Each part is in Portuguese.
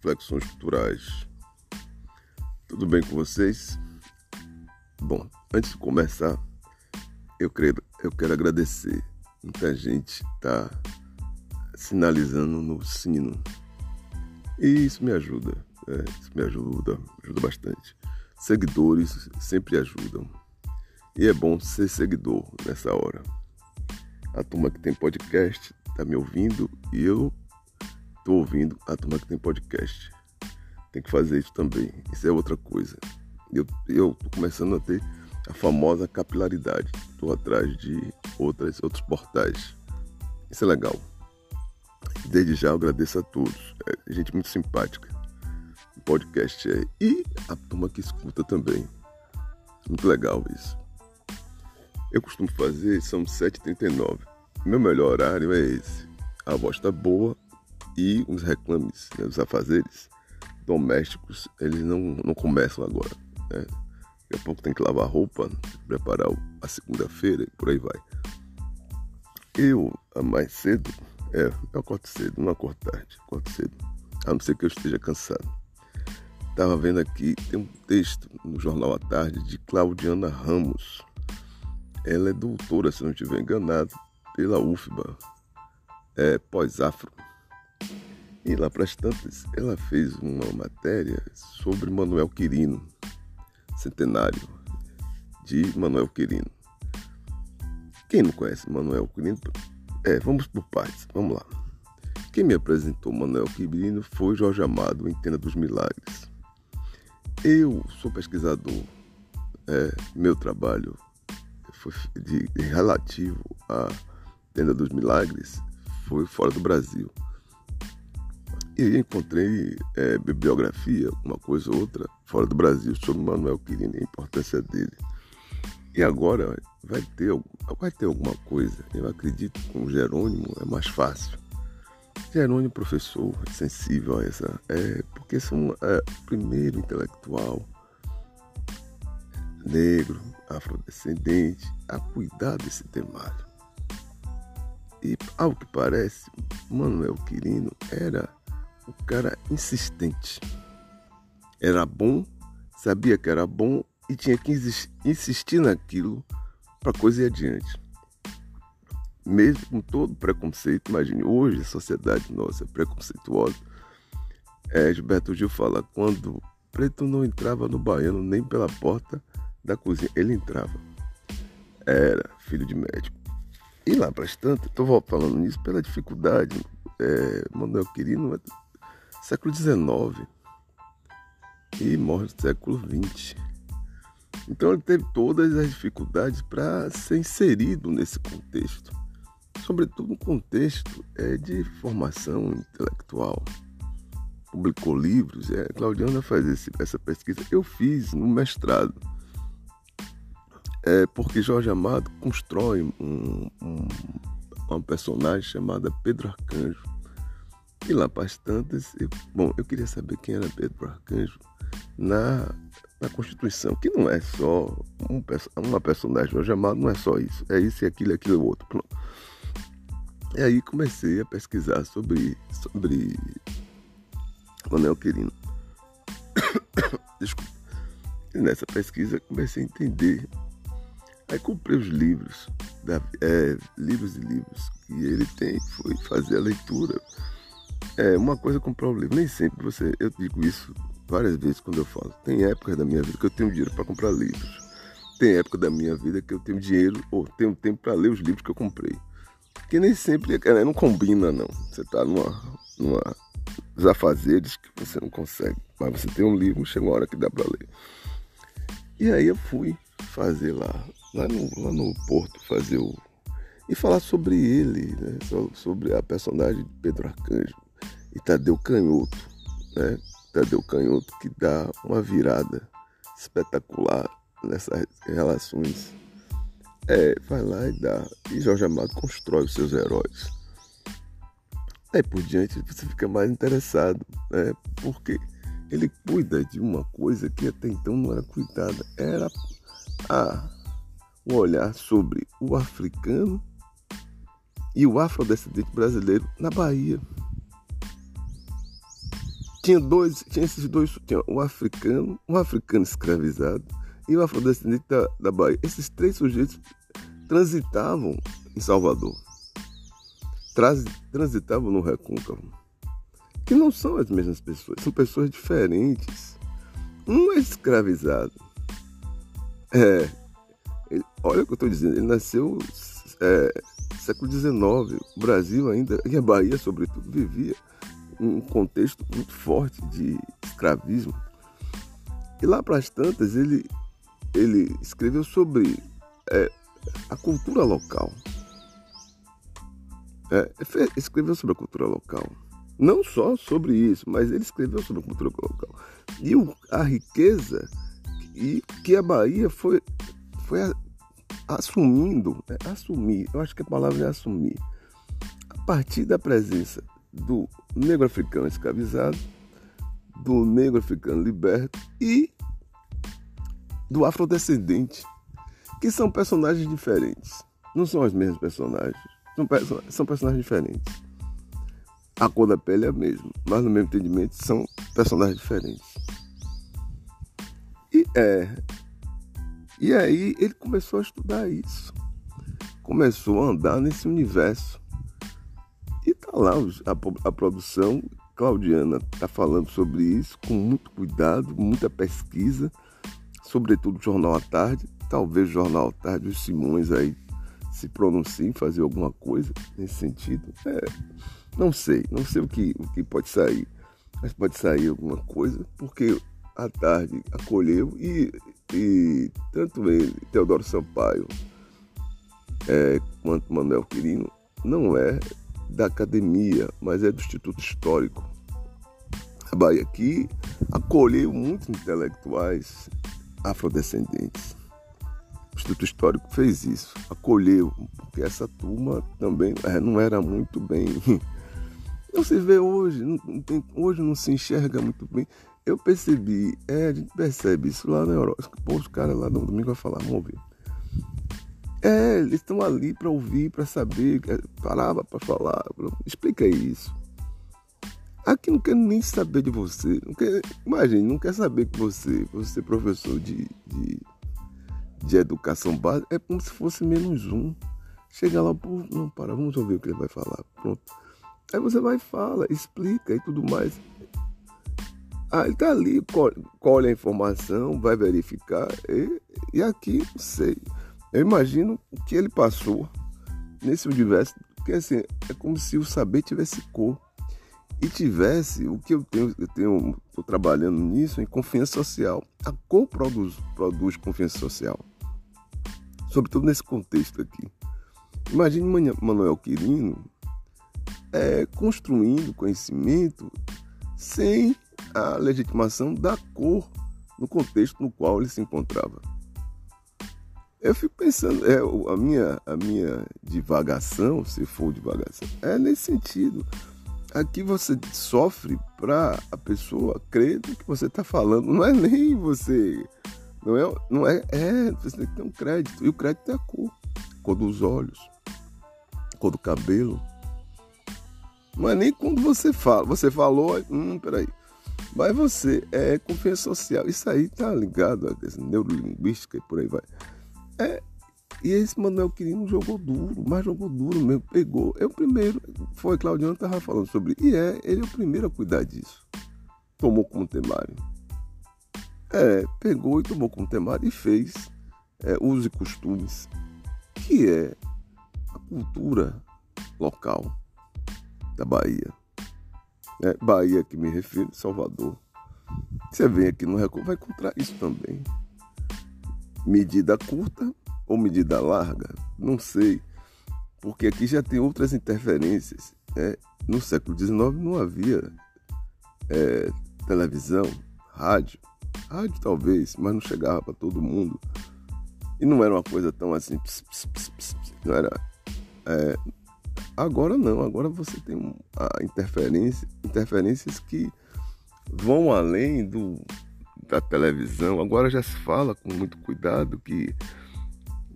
Flexões culturais. Tudo bem com vocês? Bom, antes de começar, eu quero, eu quero agradecer. Muita gente está sinalizando no sino. E isso me ajuda. É, isso me ajuda, ajuda bastante. Seguidores sempre ajudam. E é bom ser seguidor nessa hora. A turma que tem podcast está me ouvindo e eu estou ouvindo a turma que tem podcast. Tem que fazer isso também. Isso é outra coisa. Eu estou começando a ter a famosa capilaridade. Estou atrás de outras, outros portais. Isso é legal. Desde já eu agradeço a todos. É gente muito simpática. O podcast é. E a turma que escuta também. Muito legal isso. Eu costumo fazer, são 7h39. Meu melhor horário é esse. A voz está boa e os reclames, né, os afazeres domésticos, eles não, não começam agora. Né? Daqui a pouco tem que lavar roupa, preparar a segunda-feira e por aí vai. Eu, mais cedo, é, eu acordo cedo, não acordo tarde, acordo cedo. A não ser que eu esteja cansado. Estava vendo aqui, tem um texto no Jornal à Tarde de Claudiana Ramos. Ela é doutora, se não estiver enganado, pela UFBA, é, pós-afro. E lá para as tantas, ela fez uma matéria sobre Manuel Quirino, centenário de Manuel Quirino. Quem não conhece Manuel Quirino? É, vamos por partes, vamos lá. Quem me apresentou Manuel Quirino foi Jorge Amado, em Tenda dos Milagres. Eu sou pesquisador, é, meu trabalho foi de, relativo à Tenda dos Milagres foi fora do Brasil. E encontrei é, bibliografia, uma coisa ou outra, fora do Brasil, sobre Manuel Quirino e a importância dele. E agora vai ter, vai ter alguma coisa, eu acredito que com Jerônimo é mais fácil. Jerônimo, professor, é sensível a essa. É, porque são é, primeiro intelectual negro, afrodescendente, a cuidar desse temário. E, ao que parece, Manuel Quirino era o cara insistente. Era bom, sabia que era bom e tinha que insistir naquilo para coisa ir adiante. Mesmo com todo preconceito, imagine, hoje a sociedade nossa é preconceituosa. É, Gilberto Gil fala, quando preto não entrava no baiano nem pela porta da cozinha, ele entrava. Era filho de médico. E lá para as tantas, estou falando nisso pela dificuldade. É, Manuel Quirino século XIX e morre no século XX. Então ele teve todas as dificuldades para ser inserido nesse contexto, sobretudo um contexto é, de formação intelectual. Publicou livros, é, Claudiana faz esse, essa pesquisa. Eu fiz no mestrado, é, porque Jorge Amado constrói um, um, uma personagem chamada Pedro Arcanjo e lá para as tantas, eu, bom, eu queria saber quem era Pedro Arcanjo na, na Constituição, que não é só um, uma personagem hoje amado, não é só isso, é isso e aquilo e aquilo outro. Pronto. E aí comecei a pesquisar sobre, sobre Manuel Quirino. Desculpa. E nessa pesquisa comecei a entender. Aí comprei os livros, da, é, livros e livros que ele tem, fui fazer a leitura é, uma coisa com problema. Nem sempre você. Eu digo isso várias vezes quando eu falo. Tem épocas da minha vida que eu tenho dinheiro para comprar livros. Tem época da minha vida que eu tenho dinheiro ou tenho tempo para ler os livros que eu comprei. Que nem sempre né, não combina, não. Você está numa, numa afazeres que você não consegue. Mas você tem um livro, chega uma hora que dá para ler. E aí eu fui fazer lá, lá no, lá no Porto, fazer o. E falar sobre ele, né? sobre a personagem de Pedro Arcanjo e Tadeu Canhoto, né? Tadeu Canhoto que dá uma virada espetacular nessas relações. É, vai lá e dá. E Jorge Amado constrói os seus heróis. Aí por diante você fica mais interessado, né? Porque ele cuida de uma coisa que até então não era cuidada. Era a, um olhar sobre o africano e o afrodescendente brasileiro na Bahia. Tinha dois, tinha esses dois, tinha o africano, o africano escravizado e o afrodescendente da, da Bahia. Esses três sujeitos transitavam em Salvador, transitavam no Recôncavo, que não são as mesmas pessoas, são pessoas diferentes. Um é escravizado. É, ele, olha o que eu estou dizendo, ele nasceu é, século XIX, o Brasil ainda, e a Bahia, sobretudo, vivia um contexto muito forte de escravismo. E lá para as tantas, ele, ele escreveu sobre é, a cultura local. É, escreveu sobre a cultura local. Não só sobre isso, mas ele escreveu sobre a cultura local. E o, a riqueza e que a Bahia foi, foi assumindo, é, assumir, eu acho que a palavra é assumir, a partir da presença do negro africano escravizado, do negro africano liberto e do afrodescendente, que são personagens diferentes. Não são os mesmos personagens, são, são personagens diferentes. A cor da pele é a mesma, mas no mesmo entendimento são personagens diferentes. E é. E aí ele começou a estudar isso. Começou a andar nesse universo lá a, a produção Claudiana está falando sobre isso com muito cuidado, muita pesquisa, sobretudo o Jornal à Tarde. Talvez o Jornal à Tarde, os Simões aí se pronunciem, fazer alguma coisa nesse sentido. É, não sei, não sei o que, o que pode sair, mas pode sair alguma coisa, porque a tarde acolheu e, e tanto ele, Teodoro Sampaio, é, quanto Manuel Quirino, não é da academia, mas é do Instituto Histórico. A Bahia aqui acolheu muitos intelectuais afrodescendentes. O Instituto Histórico fez isso, acolheu, porque essa turma também é, não era muito bem. Não se vê hoje, não tem, hoje não se enxerga muito bem. Eu percebi, é, a gente percebe isso lá na Europa. Pô, os caras lá no domingo vão falar, vamos ver. É, eles estão ali para ouvir, para saber, parava para falar. Explica isso. Aqui não quer nem saber de você. Não quer, imagine, não quer saber que você, você é professor de, de, de educação básica, é como se fosse menos um. Chega lá, pô, não, para, vamos ouvir o que ele vai falar. Pronto. Aí você vai e fala, explica e tudo mais. Ah, ele tá ali, colhe a informação, vai verificar. E, e aqui, não sei. Eu imagino o que ele passou nesse universo, porque assim, é como se o saber tivesse cor e tivesse o que eu tenho, eu tenho, estou trabalhando nisso em confiança social. A cor produz, produz confiança social, sobretudo nesse contexto aqui. Imagine Manuel Quirino é, construindo conhecimento sem a legitimação da cor no contexto no qual ele se encontrava. Eu fico pensando, é, a, minha, a minha divagação, se for divagação, é nesse sentido. Aqui você sofre para a pessoa crer que você está falando. Não é nem você. Não é, não é, é. Você tem que ter um crédito. E o crédito é a cor. Cor dos olhos. Cor do cabelo. Não é nem quando você fala. Você falou, hum, peraí. Mas você é confiança social. Isso aí tá ligado a neurolinguística e por aí vai. É, e esse Manuel Quirino jogou duro, mas jogou duro mesmo, pegou. É o primeiro, foi Claudiano estava falando sobre, e é, ele é o primeiro a cuidar disso. Tomou como temário. É, pegou e tomou como temário e fez é, e costumes, que é a cultura local da Bahia. É, Bahia que me refiro, Salvador. Você vem aqui no Record, vai encontrar isso também. Medida curta ou medida larga? Não sei, porque aqui já tem outras interferências. Né? No século XIX não havia é, televisão, rádio. Rádio talvez, mas não chegava para todo mundo. E não era uma coisa tão assim. Pss, pss, pss, não era. É, agora não, agora você tem a interferência, interferências que vão além do da televisão, agora já se fala com muito cuidado que,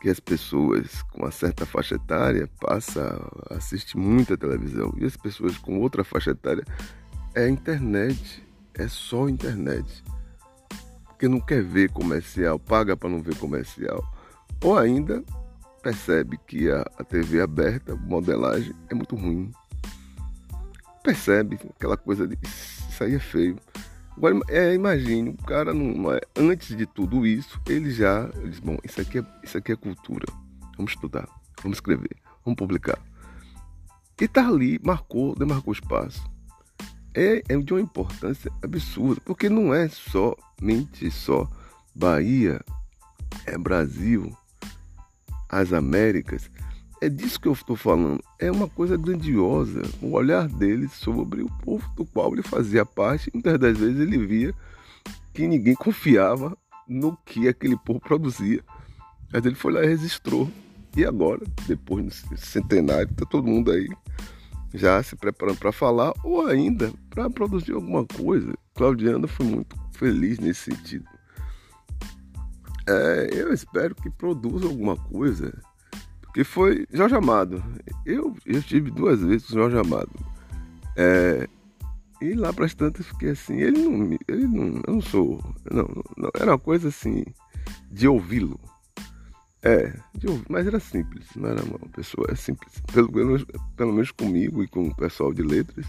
que as pessoas com uma certa faixa etária passam a assistir muita televisão e as pessoas com outra faixa etária é a internet. é só internet. Porque não quer ver comercial, paga para não ver comercial. Ou ainda percebe que a, a TV aberta, modelagem, é muito ruim. Percebe aquela coisa de isso aí é feio. Agora, é, imagine, o cara, é, antes de tudo isso, ele já diz, bom, isso aqui, é, isso aqui é cultura. Vamos estudar, vamos escrever, vamos publicar. E tá ali, marcou, demarcou espaço. É, é de uma importância absurda, porque não é somente só Bahia, é Brasil, as Américas. É disso que eu estou falando. É uma coisa grandiosa. O olhar dele sobre o povo do qual ele fazia parte. Muitas das vezes ele via que ninguém confiava no que aquele povo produzia. Mas ele foi lá e registrou. E agora, depois do centenário, está todo mundo aí já se preparando para falar ou ainda para produzir alguma coisa. Claudiana foi muito feliz nesse sentido. É, eu espero que produza alguma coisa. Porque foi Jorge Amado. Eu, eu estive duas vezes com Jorge Amado. É, e lá para as tantas fiquei assim, ele não. Ele não. Eu não sou. Não, não, era uma coisa assim de ouvi-lo. É, de ouvir, mas era simples, não era uma pessoa é simples. Pelo menos, pelo menos comigo e com o pessoal de letras,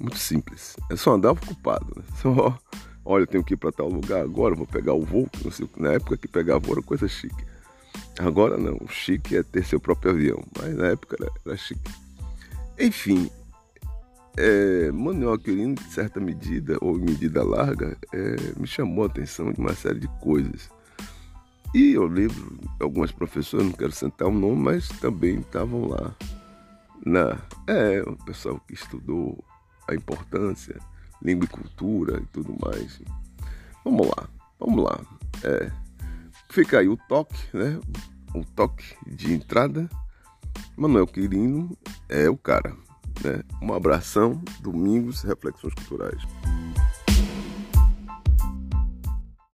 muito simples. É só andar ocupado, né? Só olha, eu tenho que ir para tal lugar agora, vou pegar o voo, sei, na época que pegar voo era coisa chique. Agora não, o chique é ter seu próprio avião, mas na época era, era chique. Enfim, é, Manuel Aquilino, de certa medida, ou medida larga, é, me chamou a atenção de uma série de coisas. E eu lembro, algumas professoras, não quero sentar o nome, mas também estavam lá. Na, é, o pessoal que estudou a importância língua e cultura e tudo mais. Vamos lá, vamos lá. É, fica aí o toque, né? O toque de entrada. Manuel Quirino é o cara. Né? Um abração, domingos, reflexões culturais.